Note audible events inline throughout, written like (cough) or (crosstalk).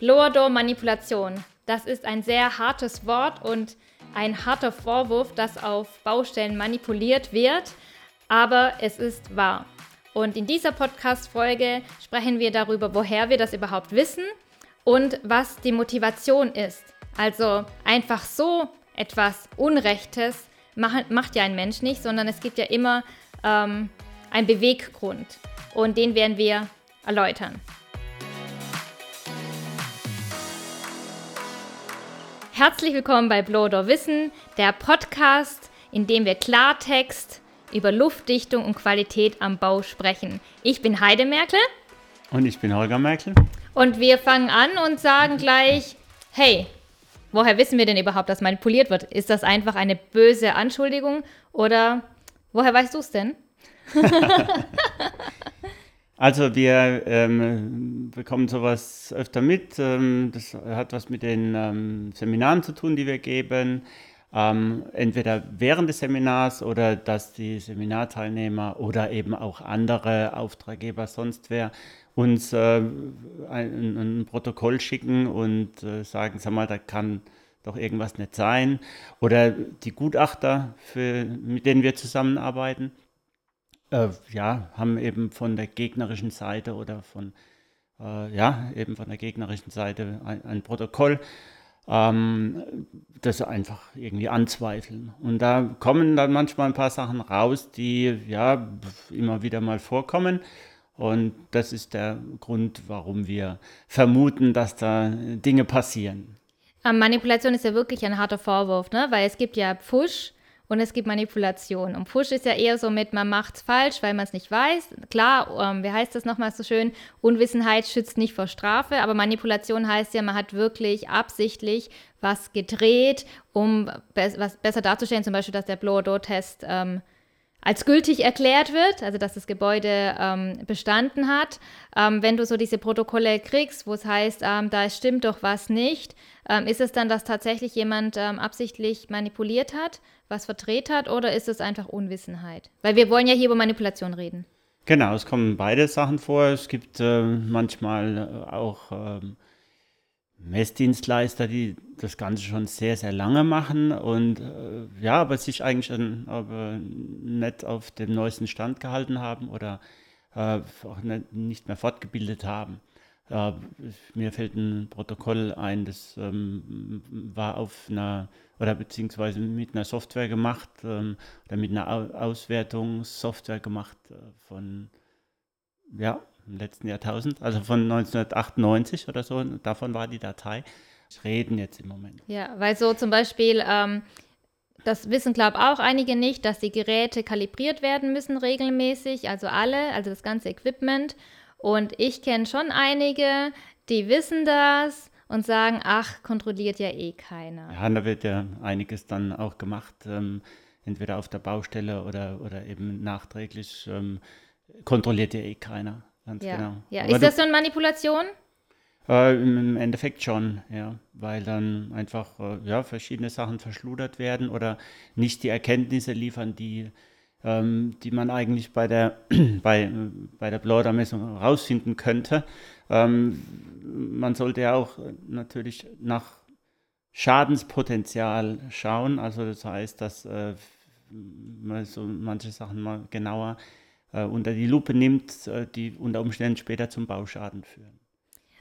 Blower-Door-Manipulation. Das ist ein sehr hartes Wort und ein harter Vorwurf, dass auf Baustellen manipuliert wird, aber es ist wahr. Und in dieser Podcast-Folge sprechen wir darüber, woher wir das überhaupt wissen und was die Motivation ist. Also einfach so etwas Unrechtes macht, macht ja ein Mensch nicht, sondern es gibt ja immer ähm, einen Beweggrund. Und den werden wir erläutern. Herzlich willkommen bei Blow Wissen, der Podcast, in dem wir Klartext über Luftdichtung und Qualität am Bau sprechen. Ich bin Heide Merkel. Und ich bin Holger Merkel. Und wir fangen an und sagen gleich, hey, woher wissen wir denn überhaupt, dass manipuliert wird? Ist das einfach eine böse Anschuldigung oder woher weißt du es denn? (laughs) Also wir ähm, bekommen sowas öfter mit. Ähm, das hat was mit den ähm, Seminaren zu tun, die wir geben. Ähm, entweder während des Seminars oder dass die Seminarteilnehmer oder eben auch andere Auftraggeber, sonst wer, uns äh, ein, ein, Protokoll schicken und äh, sagen, sag mal, da kann doch irgendwas nicht sein. Oder die Gutachter, für, mit denen wir zusammenarbeiten äh, ja, haben eben von der gegnerischen Seite oder von, äh, ja, eben von der gegnerischen Seite ein, ein Protokoll, ähm, das einfach irgendwie anzweifeln. Und da kommen dann manchmal ein paar Sachen raus, die ja immer wieder mal vorkommen. Und das ist der Grund, warum wir vermuten, dass da Dinge passieren. Manipulation ist ja wirklich ein harter Vorwurf, ne? weil es gibt ja Pfusch, und es gibt Manipulation. Und Push ist ja eher so mit, man macht es falsch, weil man es nicht weiß. Klar, ähm, wie heißt das nochmal so schön? Unwissenheit schützt nicht vor Strafe, aber Manipulation heißt ja, man hat wirklich absichtlich was gedreht, um be was besser darzustellen, zum Beispiel, dass der Blow-Door-Test ähm, als gültig erklärt wird, also dass das Gebäude ähm, bestanden hat. Ähm, wenn du so diese Protokolle kriegst, wo es heißt, ähm, da stimmt doch was nicht, ähm, ist es dann, dass tatsächlich jemand ähm, absichtlich manipuliert hat, was verdreht hat, oder ist es einfach Unwissenheit? Weil wir wollen ja hier über Manipulation reden. Genau, es kommen beide Sachen vor. Es gibt äh, manchmal äh, auch ähm, Messdienstleister, die das Ganze schon sehr, sehr lange machen und äh, ja, aber sich eigentlich dann, aber nicht auf dem neuesten Stand gehalten haben oder äh, auch nicht, nicht, mehr fortgebildet haben. Äh, mir fällt ein Protokoll ein, das ähm, war auf einer oder beziehungsweise mit einer Software gemacht ähm, oder mit einer Auswertungssoftware gemacht äh, von ja, im letzten Jahrtausend, also von 1998 oder so, davon war die Datei. Reden jetzt im Moment. Ja, weil so zum Beispiel, ähm, das wissen, glaube ich, auch einige nicht, dass die Geräte kalibriert werden müssen regelmäßig, also alle, also das ganze Equipment. Und ich kenne schon einige, die wissen das und sagen, ach, kontrolliert ja eh keiner. Ja, da wird ja einiges dann auch gemacht, ähm, entweder auf der Baustelle oder, oder eben nachträglich ähm, kontrolliert ja eh keiner. Ganz ja. genau. Ja. ist das so eine Manipulation? Äh, Im Endeffekt schon, ja, weil dann einfach äh, ja, verschiedene Sachen verschludert werden oder nicht die Erkenntnisse liefern, die, ähm, die man eigentlich bei der, (clears throat) bei, bei der Blauder-Messung herausfinden könnte. Ähm, man sollte ja auch natürlich nach Schadenspotenzial schauen, also das heißt, dass äh, man so manche Sachen mal genauer äh, unter die Lupe nimmt, äh, die unter Umständen später zum Bauschaden führen.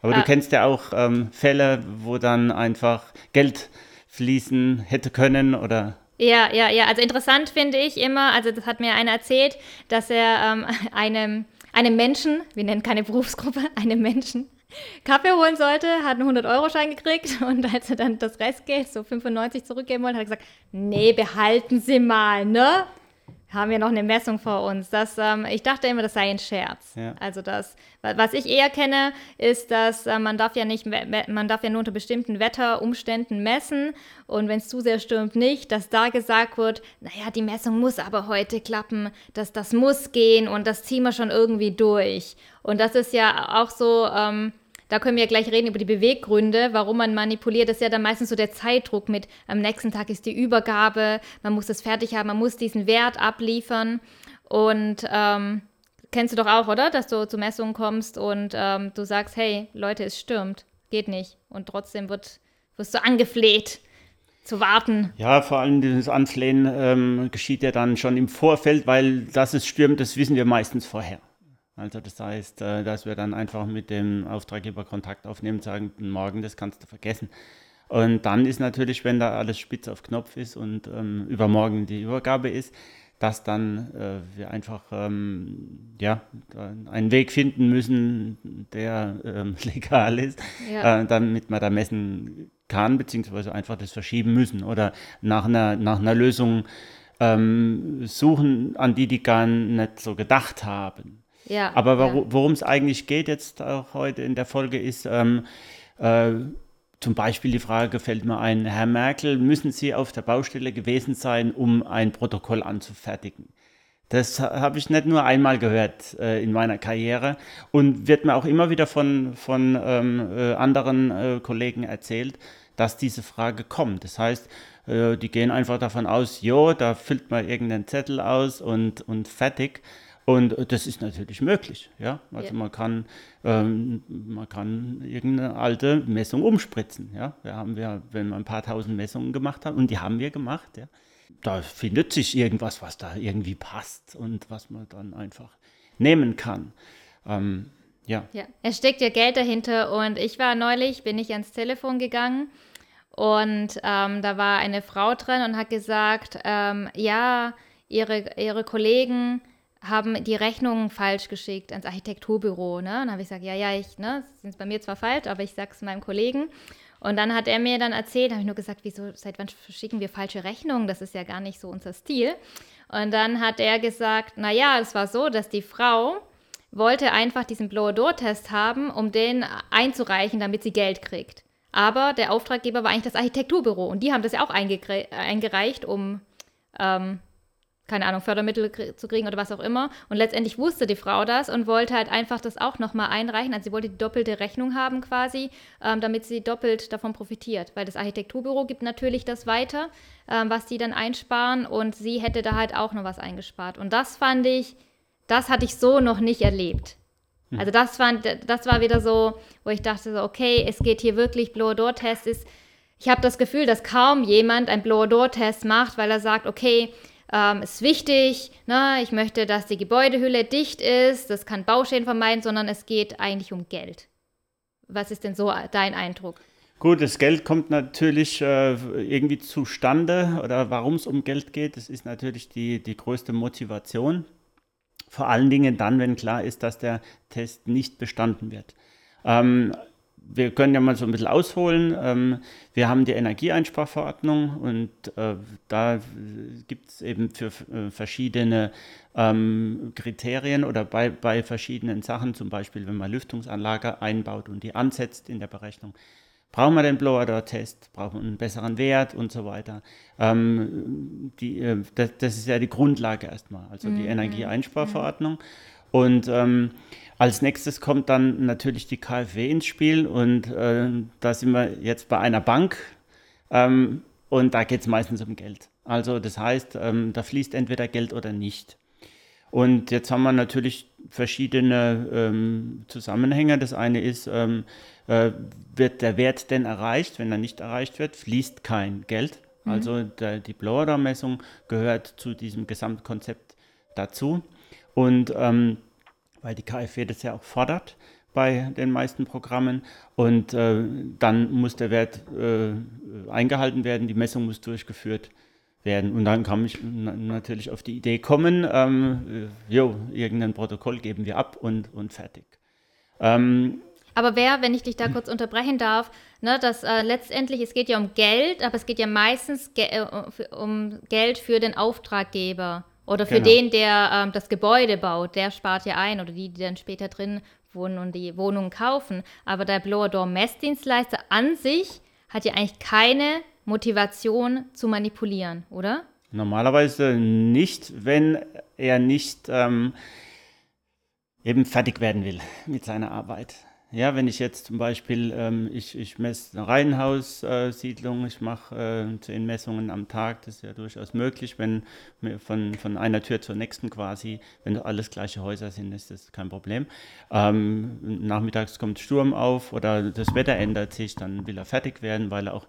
Aber ah. du kennst ja auch ähm, Fälle, wo dann einfach Geld fließen hätte können oder ja, ja, ja. Also interessant finde ich immer, also das hat mir einer erzählt, dass er ähm, (laughs) einem, einem Menschen, wir nennen keine Berufsgruppe, (laughs) einem Menschen, Kaffee holen sollte, hat einen 100-Euro-Schein gekriegt (laughs) und als er dann das Restgeld, so 95 zurückgeben wollte, hat er gesagt, nee, behalten Sie mal, ne? Haben wir noch eine Messung vor uns. Das, ähm, ich dachte immer, das sei ein Scherz. Ja. Also das, was ich eher kenne, ist, dass äh, man darf ja nicht, man darf ja nur unter bestimmten Wetterumständen messen und wenn es zu sehr stürmt, nicht, dass da gesagt wird, naja, die Messung muss aber heute klappen, dass das muss gehen und das ziehen wir schon irgendwie durch. Und das ist ja auch so, ähm, da können wir ja gleich reden über die Beweggründe, warum man manipuliert. Das ist ja dann meistens so der Zeitdruck mit, am nächsten Tag ist die Übergabe, man muss das fertig haben, man muss diesen Wert abliefern. Und ähm, kennst du doch auch, oder? Dass du zu Messungen kommst und ähm, du sagst, hey, Leute, es stürmt. geht nicht. Und trotzdem wird, wirst du angefleht zu warten. Ja, vor allem dieses Anflehen ähm, geschieht ja dann schon im Vorfeld, weil dass es stürmt, das wissen wir meistens vorher. Also das heißt, äh, dass wir dann einfach mit dem Auftraggeber Kontakt aufnehmen, sagen, morgen, das kannst du vergessen. Und dann ist natürlich, wenn da alles spitz auf Knopf ist und ähm, übermorgen die Übergabe ist, dass dann äh, wir einfach ähm, ja, einen Weg finden müssen, der ähm, (laughs) legal ist, ja. äh, damit man da messen kann, beziehungsweise einfach das verschieben müssen oder nach einer, nach einer Lösung ähm, suchen, an die die gar nicht so gedacht haben. Ja, Aber worum es eigentlich geht jetzt auch heute in der Folge ist, ähm, äh, zum Beispiel die Frage fällt mir ein, Herr Merkel, müssen Sie auf der Baustelle gewesen sein, um ein Protokoll anzufertigen? Das habe ich nicht nur einmal gehört äh, in meiner Karriere und wird mir auch immer wieder von, von ähm, äh, anderen äh, Kollegen erzählt, dass diese Frage kommt. Das heißt, äh, die gehen einfach davon aus, jo, da füllt man irgendeinen Zettel aus und, und fertig. Und das ist natürlich möglich. Ja? Also ja. Man, kann, ähm, man kann irgendeine alte Messung umspritzen. Ja? Wir haben ja, wenn man ein paar tausend Messungen gemacht hat, und die haben wir gemacht, ja? da findet sich irgendwas, was da irgendwie passt und was man dann einfach nehmen kann. Ähm, ja. ja, es steckt ja Geld dahinter und ich war neulich, bin ich ans Telefon gegangen und ähm, da war eine Frau drin und hat gesagt, ähm, ja, ihre, ihre Kollegen haben die Rechnungen falsch geschickt ans Architekturbüro. Ne? Und dann habe ich gesagt, ja, ja, ich, ne, sind bei mir zwar falsch, aber ich sage es meinem Kollegen. Und dann hat er mir dann erzählt, habe ich nur gesagt, wieso, seit wann verschicken wir falsche Rechnungen? Das ist ja gar nicht so unser Stil. Und dann hat er gesagt, naja, es war so, dass die Frau wollte einfach diesen Blower-Door-Test haben, um den einzureichen, damit sie Geld kriegt. Aber der Auftraggeber war eigentlich das Architekturbüro und die haben das ja auch eingereicht, um ähm, keine Ahnung, Fördermittel zu kriegen oder was auch immer. Und letztendlich wusste die Frau das und wollte halt einfach das auch nochmal einreichen. Also sie wollte die doppelte Rechnung haben quasi, ähm, damit sie doppelt davon profitiert. Weil das Architekturbüro gibt natürlich das weiter, ähm, was die dann einsparen und sie hätte da halt auch noch was eingespart. Und das fand ich, das hatte ich so noch nicht erlebt. Hm. Also das, fand, das war wieder so, wo ich dachte so, okay, es geht hier wirklich, Blower-Door-Test ist, ich habe das Gefühl, dass kaum jemand einen Blower-Door-Test macht, weil er sagt, okay, ähm, ist wichtig, ne? ich möchte, dass die Gebäudehülle dicht ist, das kann Bauschäden vermeiden, sondern es geht eigentlich um Geld. Was ist denn so dein Eindruck? Gut, das Geld kommt natürlich äh, irgendwie zustande oder warum es um Geld geht, das ist natürlich die, die größte Motivation. Vor allen Dingen dann, wenn klar ist, dass der Test nicht bestanden wird. Ähm, wir können ja mal so ein bisschen ausholen. Ähm, wir haben die Energieeinsparverordnung und äh, da gibt es eben für äh, verschiedene ähm, Kriterien oder bei, bei verschiedenen Sachen, zum Beispiel wenn man Lüftungsanlage einbaut und die ansetzt in der Berechnung, brauchen wir den Blower-Door-Test, brauchen wir einen besseren Wert und so weiter. Ähm, die, äh, das, das, ist ja die Grundlage erstmal, also die mhm. Energieeinsparverordnung. Mhm. Und ähm, als nächstes kommt dann natürlich die KfW ins Spiel und äh, da sind wir jetzt bei einer Bank ähm, und da geht es meistens um Geld. Also das heißt, ähm, da fließt entweder Geld oder nicht. Und jetzt haben wir natürlich verschiedene ähm, Zusammenhänge. Das eine ist, ähm, äh, wird der Wert denn erreicht? Wenn er nicht erreicht wird, fließt kein Geld. Mhm. Also der, die Blower-Messung gehört zu diesem Gesamtkonzept dazu. Und ähm, weil die KfW das ja auch fordert bei den meisten Programmen. Und äh, dann muss der Wert äh, eingehalten werden, die Messung muss durchgeführt werden. Und dann kann ich natürlich auf die Idee kommen, ähm, jo, irgendein Protokoll geben wir ab und, und fertig. Ähm, aber wer, wenn ich dich da kurz unterbrechen darf, ne, dass äh, letztendlich, es geht ja um Geld, aber es geht ja meistens ge äh, um Geld für den Auftraggeber. Oder für genau. den, der ähm, das Gebäude baut, der spart ja ein oder die, die dann später drin wohnen und die Wohnungen kaufen. Aber der Blower Door Messdienstleister an sich hat ja eigentlich keine Motivation zu manipulieren, oder? Normalerweise nicht, wenn er nicht ähm, eben fertig werden will mit seiner Arbeit. Ja, wenn ich jetzt zum Beispiel, ähm, ich, ich messe eine Reihenhaussiedlung, ich mache äh, zehn Messungen am Tag, das ist ja durchaus möglich, wenn von, von einer Tür zur nächsten quasi, wenn alles gleiche Häuser sind, ist das kein Problem. Ähm, nachmittags kommt Sturm auf oder das Wetter ändert sich, dann will er fertig werden, weil er auch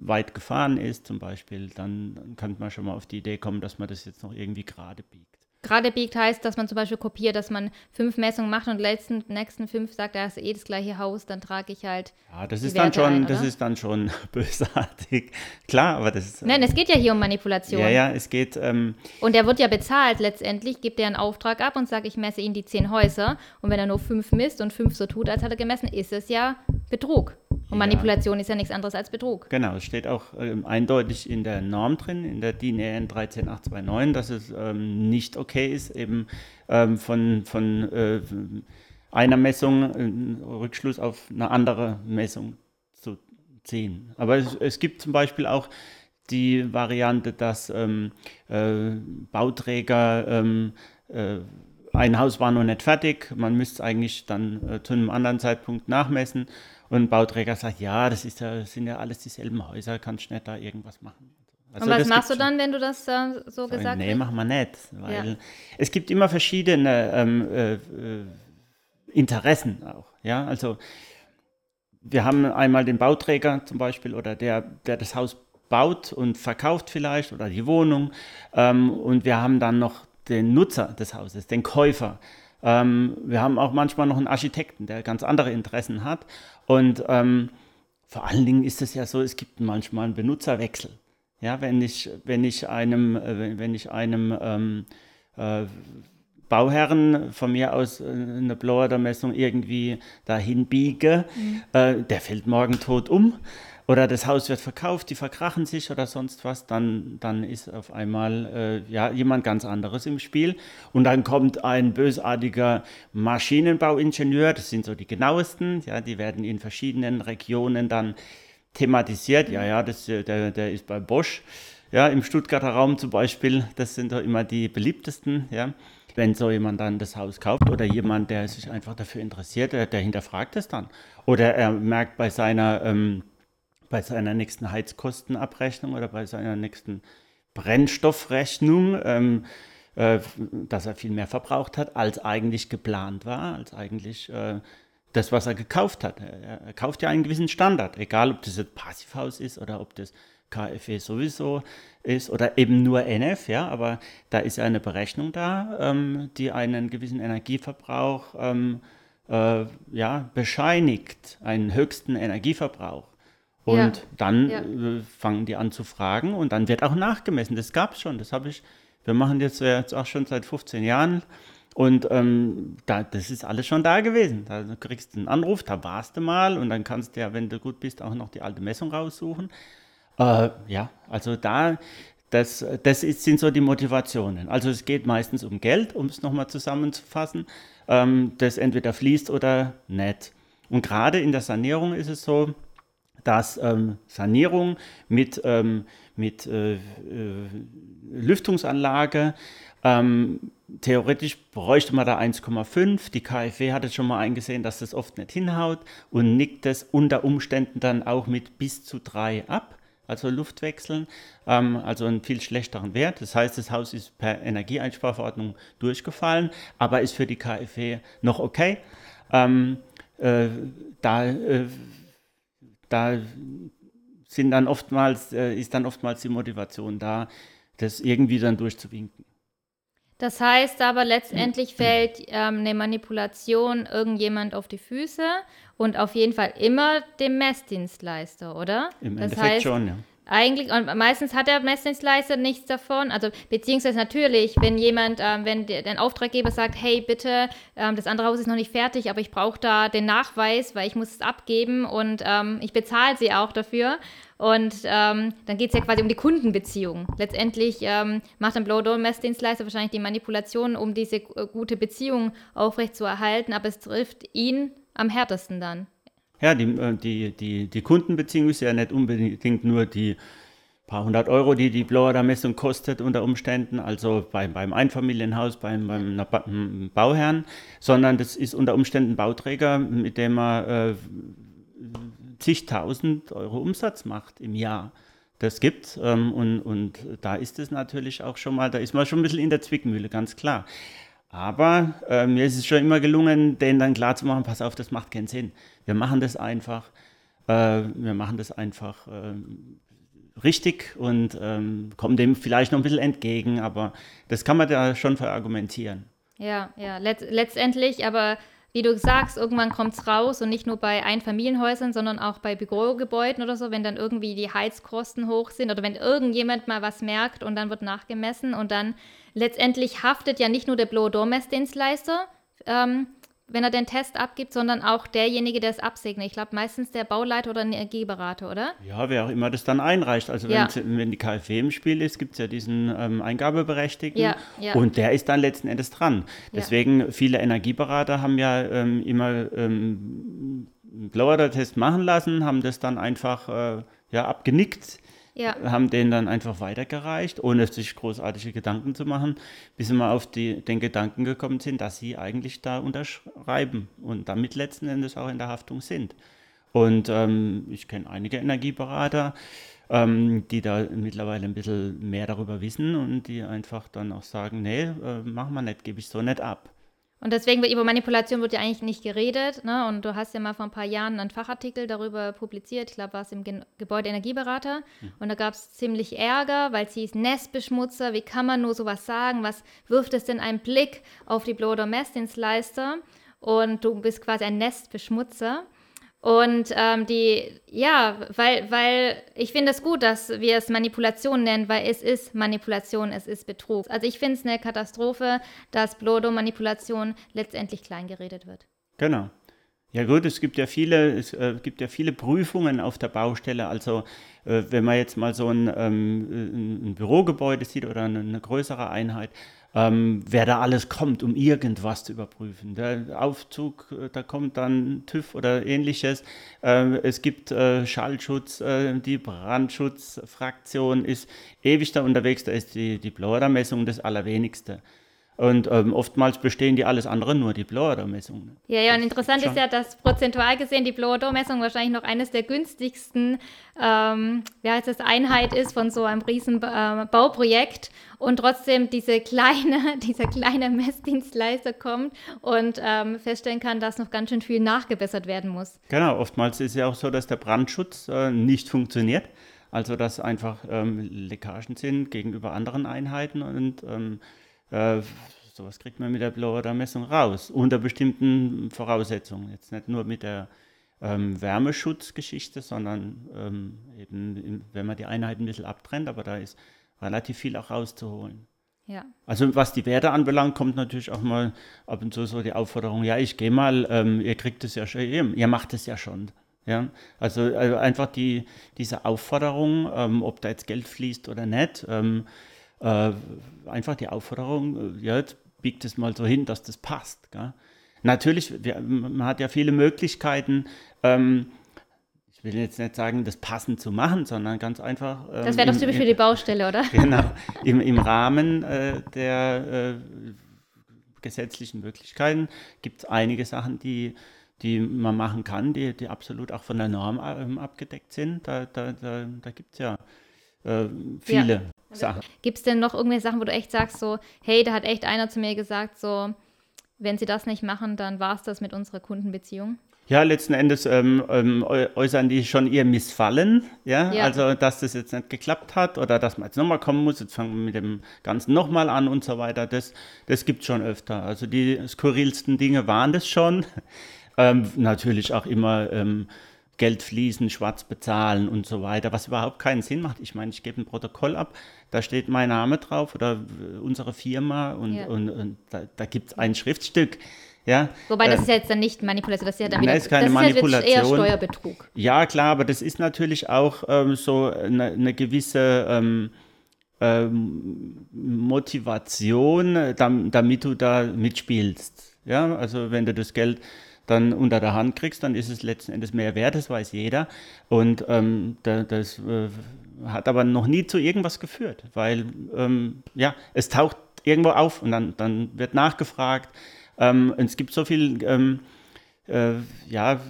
weit gefahren ist zum Beispiel, dann kann man schon mal auf die Idee kommen, dass man das jetzt noch irgendwie gerade biegt. Gerade biegt heißt, dass man zum Beispiel kopiert, dass man fünf Messungen macht und letzten nächsten fünf sagt, da ist eh das gleiche Haus, dann trage ich halt. Ja, das ist dann schon, ein, das ist dann schon bösartig. Klar, aber das ist. Nein, es geht ja hier um Manipulation. Ja, ja, es geht. Ähm, und er wird ja bezahlt letztendlich, gibt er einen Auftrag ab und sagt, ich messe Ihnen die zehn Häuser. Und wenn er nur fünf misst und fünf so tut, als hat er gemessen, ist es ja Betrug. Und Manipulation ja. ist ja nichts anderes als Betrug. Genau, es steht auch ähm, eindeutig in der Norm drin, in der DIN EN 13829, dass es ähm, nicht okay ist, eben ähm, von, von äh, einer Messung einen Rückschluss auf eine andere Messung zu ziehen. Aber es, es gibt zum Beispiel auch die Variante, dass ähm, äh, Bauträger ähm, äh, ein Haus war noch nicht fertig, man müsste es eigentlich dann äh, zu einem anderen Zeitpunkt nachmessen und Bauträger sagt, ja, das, ist ja, das sind ja alles dieselben Häuser, kannst nicht da irgendwas machen. Also und was machst du dann, wenn du das äh, so gesagt hast? Nee, machen wir nicht. Weil ja. es gibt immer verschiedene ähm, äh, äh, Interessen auch. Ja, also wir haben einmal den Bauträger zum Beispiel oder der, der das Haus baut und verkauft vielleicht oder die Wohnung. Ähm, und wir haben dann noch den Nutzer des Hauses, den Käufer. Ähm, wir haben auch manchmal noch einen Architekten, der ganz andere Interessen hat. Und ähm, vor allen Dingen ist es ja so, es gibt manchmal einen Benutzerwechsel. Ja, wenn ich, wenn ich einem, äh, wenn ich einem ähm, äh, Bauherren von mir aus äh, eine Blower-Messung irgendwie dahin biege, mhm. äh, der fällt morgen tot um oder das Haus wird verkauft, die verkrachen sich oder sonst was, dann, dann ist auf einmal äh, ja, jemand ganz anderes im Spiel. Und dann kommt ein bösartiger Maschinenbauingenieur, das sind so die genauesten, ja, die werden in verschiedenen Regionen dann thematisiert. Ja, ja, das, äh, der, der ist bei Bosch, ja, im Stuttgarter Raum zum Beispiel, das sind doch immer die beliebtesten, ja. Wenn so jemand dann das Haus kauft oder jemand, der sich einfach dafür interessiert, der, der hinterfragt es dann. Oder er merkt bei seiner ähm, bei seiner nächsten Heizkostenabrechnung oder bei seiner nächsten Brennstoffrechnung, ähm, äh, dass er viel mehr verbraucht hat, als eigentlich geplant war, als eigentlich äh, das, was er gekauft hat. Er, er, kauft ja einen gewissen Standard, egal ob das jetzt Passivhaus ist oder ob das KfW sowieso ist oder eben nur NF, ja, aber da ist ja eine Berechnung da, ähm, die einen gewissen Energieverbrauch ähm, äh, ja, bescheinigt, einen höchsten Energieverbrauch. Und ja. dann ja. Äh, fangen die an zu fragen und dann wird auch nachgemessen. Das gab es schon, das habe ich, wir machen jetzt, jetzt auch schon seit 15 Jahren und ähm, da, das ist alles schon da gewesen. Da kriegst du einen Anruf, da warst du mal und dann kannst du ja, wenn du gut bist, auch noch die alte Messung raussuchen. Äh, ja, also da, das, das ist, sind so die Motivationen. Also es geht meistens um Geld, um es nochmal zusammenzufassen, ähm, das entweder fließt oder nicht. Und gerade in der Sanierung ist es so, dass ähm, Sanierung mit, ähm, mit äh, äh, Lüftungsanlage, ähm, theoretisch bräuchte man da 1,5. Die KfW hat es schon mal eingesehen, dass das oft nicht hinhaut und nickt es unter Umständen dann auch mit bis zu 3 ab, also Luftwechseln, ähm, also einen viel schlechteren Wert. Das heißt, das Haus ist per Energieeinsparverordnung durchgefallen, aber ist für die KfW noch okay. Ähm, äh, da äh, da sind dann oftmals, äh, ist dann oftmals die Motivation da, das irgendwie dann durchzuwinken. Das heißt aber letztendlich fällt ähm, eine Manipulation irgendjemand auf die Füße und auf jeden Fall immer dem Messdienstleister, oder? Im das Endeffekt heißt, schon, ja. Eigentlich, und meistens hat der Messdienstleister nichts davon. Also, beziehungsweise natürlich, wenn jemand, ähm, wenn der, Auftraggeber sagt, hey, bitte, ähm, das andere Haus ist noch nicht fertig, aber ich brauche da den Nachweis, weil ich muss es abgeben und ähm, ich bezahle sie auch dafür. Und ähm, dann geht es ja quasi um die Kundenbeziehung. Letztendlich ähm, macht ein Blow-Door-Messdienstleister wahrscheinlich die Manipulation, um diese äh, gute Beziehung aufrechtzuerhalten, aber es trifft ihn am härtesten dann. Ja, die, äh, die, die, die Kundenbeziehung ist ja nicht unbedingt nur die paar hundert Euro, die die Blower-Messung kostet unter Umständen, also beim, beim Einfamilienhaus, beim, beim Bauherrn, sondern das ist unter Umständen ein Bauträger, mit dem man äh, zigtausend Euro Umsatz macht im Jahr. Das gibt ähm, und, und da ist es natürlich auch schon mal, da ist man schon ein bisschen in der Zwickmühle, ganz klar. Aber äh, mir ist es schon immer gelungen, denen dann klar zu machen, pass auf, das macht keinen Sinn. Wir machen das einfach, äh, wir machen das einfach äh, richtig und ähm, kommen dem vielleicht noch ein bisschen entgegen, aber das kann man da schon verargumentieren. Ja, ja, Let letztendlich, aber wie du sagst, irgendwann kommt es raus und nicht nur bei Einfamilienhäusern, sondern auch bei Bürogebäuden oder so, wenn dann irgendwie die Heizkosten hoch sind oder wenn irgendjemand mal was merkt und dann wird nachgemessen und dann letztendlich haftet ja nicht nur der Blow-Door-Messdienstleister, ähm, wenn er den Test abgibt, sondern auch derjenige, der es absegnet. Ich glaube meistens der Bauleiter oder ein Energieberater, oder? Ja, wer auch immer das dann einreicht. Also ja. wenn die KfW im Spiel ist, gibt es ja diesen ähm, Eingabeberechtigten ja, ja. und der ist dann letzten Endes dran. Deswegen viele Energieberater haben ja ähm, immer ähm, einen Blower-Test machen lassen, haben das dann einfach äh, ja, abgenickt ja. haben den dann einfach weitergereicht, ohne sich großartige Gedanken zu machen, bis sie mal auf die, den Gedanken gekommen sind, dass sie eigentlich da unterschreiben und damit letzten Endes auch in der Haftung sind. Und ähm, ich kenne einige Energieberater, ähm, die da mittlerweile ein bisschen mehr darüber wissen und die einfach dann auch sagen, nee, äh, machen wir nicht, gebe ich so nicht ab. Und deswegen wird über Manipulation wird ja eigentlich nicht geredet. Ne? Und du hast ja mal vor ein paar Jahren einen Fachartikel darüber publiziert. Ich glaube, war es im Ge Gebäudeenergieberater. Mhm. Und da gab es ziemlich Ärger, weil es hieß Nestbeschmutzer. Wie kann man nur sowas sagen? Was wirft es denn einen Blick auf die Blow- oder Messdienstleister? Und du bist quasi ein Nestbeschmutzer. Und ähm, die, ja, weil, weil ich finde es gut, dass wir es Manipulation nennen, weil es ist Manipulation, es ist Betrug. Also ich finde es eine Katastrophe, dass Blodo-Manipulation letztendlich kleingeredet wird. Genau. Ja gut, es gibt ja viele, es äh, gibt ja viele Prüfungen auf der Baustelle. Also äh, wenn man jetzt mal so ein, ähm, ein Bürogebäude sieht oder eine, eine größere Einheit, ähm, wer da alles kommt, um irgendwas zu überprüfen. Der Aufzug, äh, da kommt dann TÜV oder ähnliches. Ähm, es gibt äh, Schallschutz, äh, die Brandschutzfraktion ist ewig da unterwegs, da ist die, die Blower-Messung das Allerwenigste. Und ähm, oftmals bestehen die alles andere nur die Blower-Messungen. Ja, ja, und interessant ist ja, dass prozentual gesehen die Blower-Messung wahrscheinlich noch eines der günstigsten ähm, ja, das Einheit ist von so einem riesen äh, Bauprojekt und trotzdem diese kleine, (laughs) dieser kleine Messdienstleister kommt und ähm, feststellen kann, dass noch ganz schön viel nachgebessert werden muss. Genau, oftmals ist es ja auch so, dass der Brandschutz äh, nicht funktioniert. Also dass einfach ähm, Leckagen sind gegenüber anderen Einheiten und ähm, äh, sowas kriegt man mit der Blower-Messung raus, unter bestimmten Voraussetzungen. Jetzt nicht nur mit der ähm, Wärmeschutzgeschichte, sondern ähm, eben, wenn man die Einheiten ein bisschen abtrennt, aber da ist relativ viel auch rauszuholen. Ja. Also was die Werte anbelangt, kommt natürlich auch mal ab und zu so die Aufforderung, ja, ich gehe mal, ähm, ihr kriegt es ja schon, ihr macht es ja schon. Ja, also, also einfach die, diese Aufforderung, ähm, ob da jetzt Geld fließt oder nicht, ähm, äh, einfach die Aufforderung, äh, ja, jetzt biegt es mal so hin, dass das passt. Gell? Natürlich, wir, man hat ja viele Möglichkeiten, ähm, ich will jetzt nicht sagen, das passend zu machen, sondern ganz einfach. Ähm, das wäre doch typisch für die Baustelle, oder? (laughs) Genau, im, im Rahmen äh, der äh, gesetzlichen Möglichkeiten gibt es einige Sachen, die, die man machen kann, die, die absolut auch von der Norm ähm, abgedeckt sind. Da, da, da, da gibt es ja äh, viele. Ja. Sachen. Gibt es denn noch irgendwelche Sachen, wo du echt sagst, so, hey, da hat echt einer zu mir gesagt, so, wenn sie das nicht machen, dann war es das mit unserer Kundenbeziehung? Ja, letzten Endes ähm, ähm, äußern die schon ihr Missfallen, ja? ja? also dass das jetzt nicht geklappt hat oder dass man jetzt nochmal kommen muss, jetzt fangen wir mit dem Ganzen nochmal an und so weiter, das, das gibt es schon öfter. Also die skurrilsten Dinge waren das schon. (laughs) Ähm, natürlich auch immer ähm, Geld fließen, schwarz bezahlen und so weiter, was überhaupt keinen Sinn macht. Ich meine, ich gebe ein Protokoll ab, da steht mein Name drauf oder unsere Firma und, ja. und, und da, da gibt es ein Schriftstück. Ja, Wobei das äh, ist ja jetzt dann nicht Manipulation, das ist ja dann wieder, ist keine das Manipulation. Ist ja eher Steuerbetrug. Ja, klar, aber das ist natürlich auch ähm, so eine, eine gewisse ähm, ähm, Motivation, damit du da mitspielst. Ja, also wenn du das Geld dann unter der Hand kriegst, dann ist es letzten Endes mehr wert, das weiß jeder. Und ähm, da, das äh, hat aber noch nie zu irgendwas geführt, weil ähm, ja, es taucht irgendwo auf und dann, dann wird nachgefragt. Ähm, es gibt so viel ähm, äh, ja,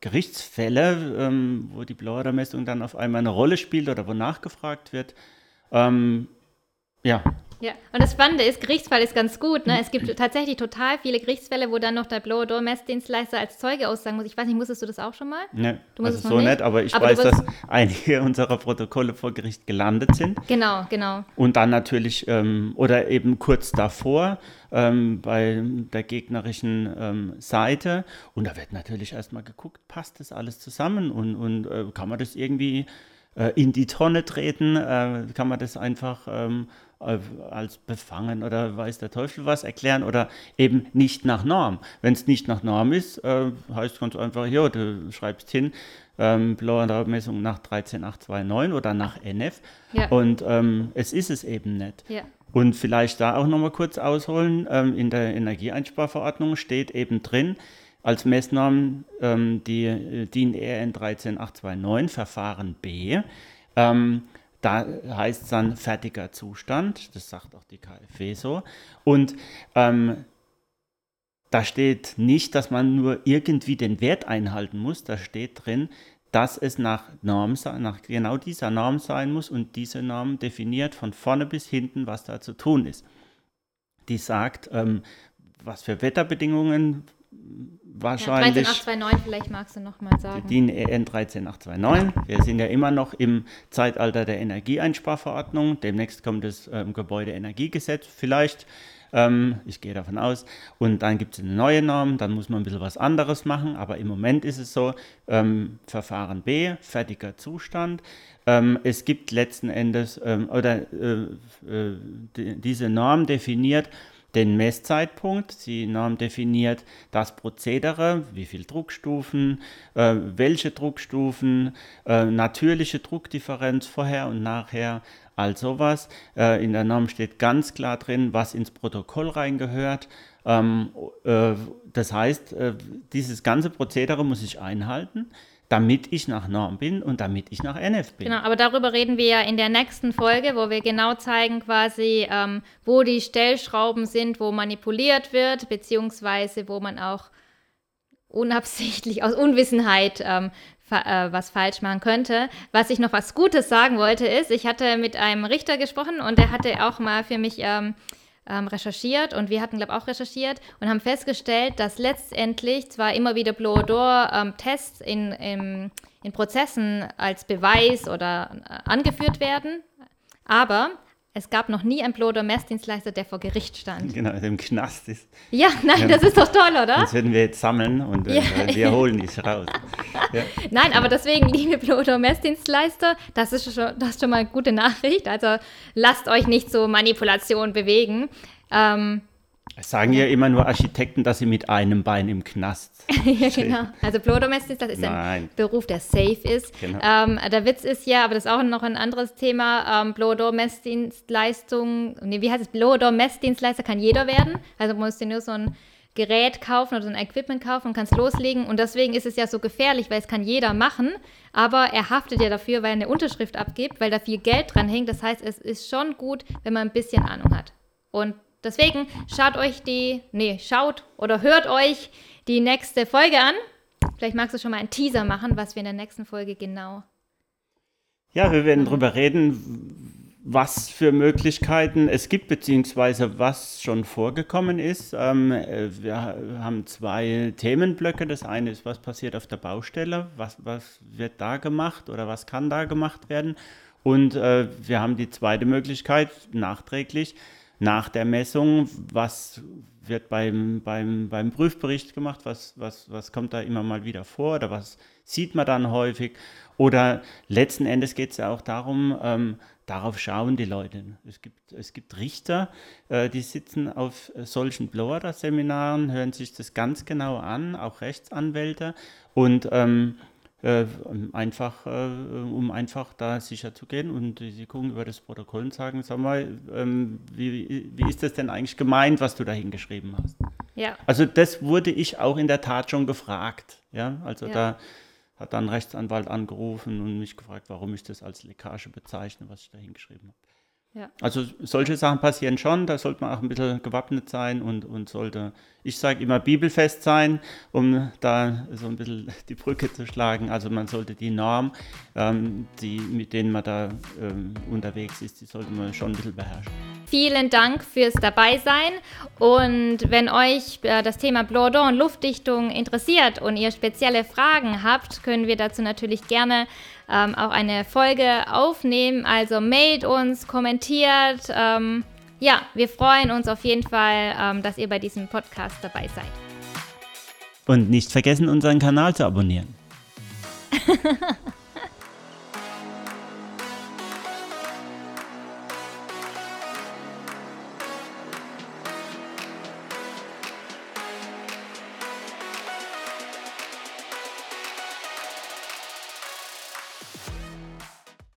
Gerichtsfälle, ähm, wo die Blower-Messung dann auf einmal eine Rolle spielt oder wo nachgefragt wird. Ähm, ja, ja, und das Spannende ist, Gerichtsfall ist ganz gut. Ne? Es gibt tatsächlich total viele Gerichtsfälle, wo dann noch der Blower-Door-Messdienstleister als Zeuge aussagen muss. Ich weiß nicht, musstest du das auch schon mal? Ne, du musst also so nicht, aber ich aber weiß, dass einige (laughs) unserer Protokolle vor Gericht gelandet sind. Genau, genau. Und dann natürlich, ähm, oder eben kurz davor, ähm, bei der gegnerischen ähm, Seite. Und da wird natürlich erstmal geguckt, passt das alles zusammen und, und äh, kann man das irgendwie äh, in die Tonne treten? Äh, kann man das einfach ähm, äh, als befangen oder weiß der Teufel was erklären oder eben nicht nach Norm. Wenn es nicht nach Norm ist, äh, heißt ganz einfach, ja, du schreibst hin, ähm, Messung nach 13829 oder nach NF ja. und ähm, es ist es eben nicht. Ja. Und vielleicht da auch nochmal kurz ausholen, ähm, in der Energieeinsparverordnung steht eben drin, als Messnorm ähm, die äh, DIN EN 13829 Verfahren B. Ähm, da heißt es dann fertiger Zustand, das sagt auch die KfW so. Und ähm, da steht nicht, dass man nur irgendwie den Wert einhalten muss, da steht drin, dass es nach Norm nach genau dieser Norm sein muss und diese Norm definiert von vorne bis hinten, was da zu tun ist. Die sagt, ähm, was für Wetterbedingungen wahrscheinlich. Ja, 13829, vielleicht magst du noch mal sagen. DIN EN 13829. Wir sind ja immer noch im Zeitalter der Energieeinsparverordnung. Demnächst kommt das ähm, Gebäudeenergiegesetz vielleicht. Ähm, ich gehe davon aus. Und dann gibt es eine neue Norm, dann muss man ein bisschen was anderes machen. Aber im Moment ist es so, ähm, Verfahren B, fertiger Zustand. Ähm, es gibt letzten Endes, ähm, oder äh, äh, die, diese Norm definiert, den Messzeitpunkt. Die Norm definiert das Prozedere, wie viele Druckstufen, äh, welche Druckstufen, äh, natürliche Druckdifferenz vorher und nachher, all sowas. Äh, in der Norm steht ganz klar drin, was ins Protokoll reingehört. Ähm, äh, das heißt, äh, dieses ganze Prozedere muss ich einhalten damit ich nach Norm bin und damit ich nach NF bin. Genau, aber darüber reden wir ja in der nächsten Folge, wo wir genau zeigen quasi, ähm, wo die Stellschrauben sind, wo manipuliert wird, beziehungsweise wo man auch unabsichtlich aus Unwissenheit ähm, äh, was falsch machen könnte. Was ich noch was Gutes sagen wollte, ist, ich hatte mit einem Richter gesprochen und der hatte auch mal für mich ähm, ähm, recherchiert und wir hatten, glaube ich, auch recherchiert und haben festgestellt, dass letztendlich zwar immer wieder Blow-Door-Tests ähm, in, in, in Prozessen als Beweis oder äh, angeführt werden, aber es gab noch nie einen Blow-Door-Messdienstleister, der vor Gericht stand. Genau, der im Knast ist. Ja, nein, das ist doch toll, oder? Das werden wir jetzt sammeln und äh, ja. wir (laughs) holen dich raus. Ja. Nein, aber deswegen, liebe Blow-Door-Messdienstleister, das ist, schon, das ist schon mal eine gute Nachricht. Also lasst euch nicht so Manipulation bewegen. Ähm, es sagen ja immer nur Architekten, dass sie mit einem Bein im Knast (laughs) Ja, genau. Also Blodomestis, das ist Nein. ein Beruf, der safe ist. Genau. Ähm, der Witz ist ja, aber das ist auch noch ein anderes Thema, ähm, Blodomessdienstleistung, nee, wie heißt es? Blodomessdienstleister kann jeder werden. Also man muss dir nur so ein Gerät kaufen oder so ein Equipment kaufen und kannst loslegen. Und deswegen ist es ja so gefährlich, weil es kann jeder machen, aber er haftet ja dafür, weil er eine Unterschrift abgibt, weil da viel Geld dran hängt. Das heißt, es ist schon gut, wenn man ein bisschen Ahnung hat. Und Deswegen schaut euch die, nee, schaut oder hört euch die nächste Folge an. Vielleicht magst du schon mal einen Teaser machen, was wir in der nächsten Folge genau. Ja, wir werden darüber reden, was für Möglichkeiten es gibt, beziehungsweise was schon vorgekommen ist. Ähm, wir haben zwei Themenblöcke. Das eine ist, was passiert auf der Baustelle, was, was wird da gemacht oder was kann da gemacht werden. Und äh, wir haben die zweite Möglichkeit, nachträglich nach der Messung, was wird beim, beim, beim Prüfbericht gemacht, was, was, was kommt da immer mal wieder vor oder was sieht man dann häufig. Oder letzten Endes geht es ja auch darum, ähm, darauf schauen die Leute. Es gibt, es gibt Richter, äh, die sitzen auf solchen Blower-Seminaren, hören sich das ganz genau an, auch Rechtsanwälte und ähm, äh, einfach, äh, um einfach da sicher zu gehen und sie gucken über das Protokoll und sagen, sag mal, ähm, wie, wie ist das denn eigentlich gemeint, was du da hingeschrieben hast? Ja. Also das wurde ich auch in der Tat schon gefragt. Ja, also ja. da hat dann Rechtsanwalt angerufen und mich gefragt, warum ich das als Leckage bezeichne, was ich da hingeschrieben habe. Ja. Also solche Sachen passieren schon, da sollte man auch ein bisschen gewappnet sein und, und sollte, ich sage immer, bibelfest sein, um da so ein bisschen (laughs) die Brücke zu schlagen. Also man sollte die Norm, ähm, die, mit denen man da ähm, unterwegs ist, die sollte man schon ein bisschen beherrschen. Vielen Dank fürs Dabeisein und wenn euch äh, das Thema Blordon und Luftdichtung interessiert und ihr spezielle Fragen habt, können wir dazu natürlich gerne ähm, auch eine Folge aufnehmen. Also mailt uns, kommentiert. Ähm, ja, wir freuen uns auf jeden Fall, ähm, dass ihr bei diesem Podcast dabei seid. Und nicht vergessen, unseren Kanal zu abonnieren. (laughs)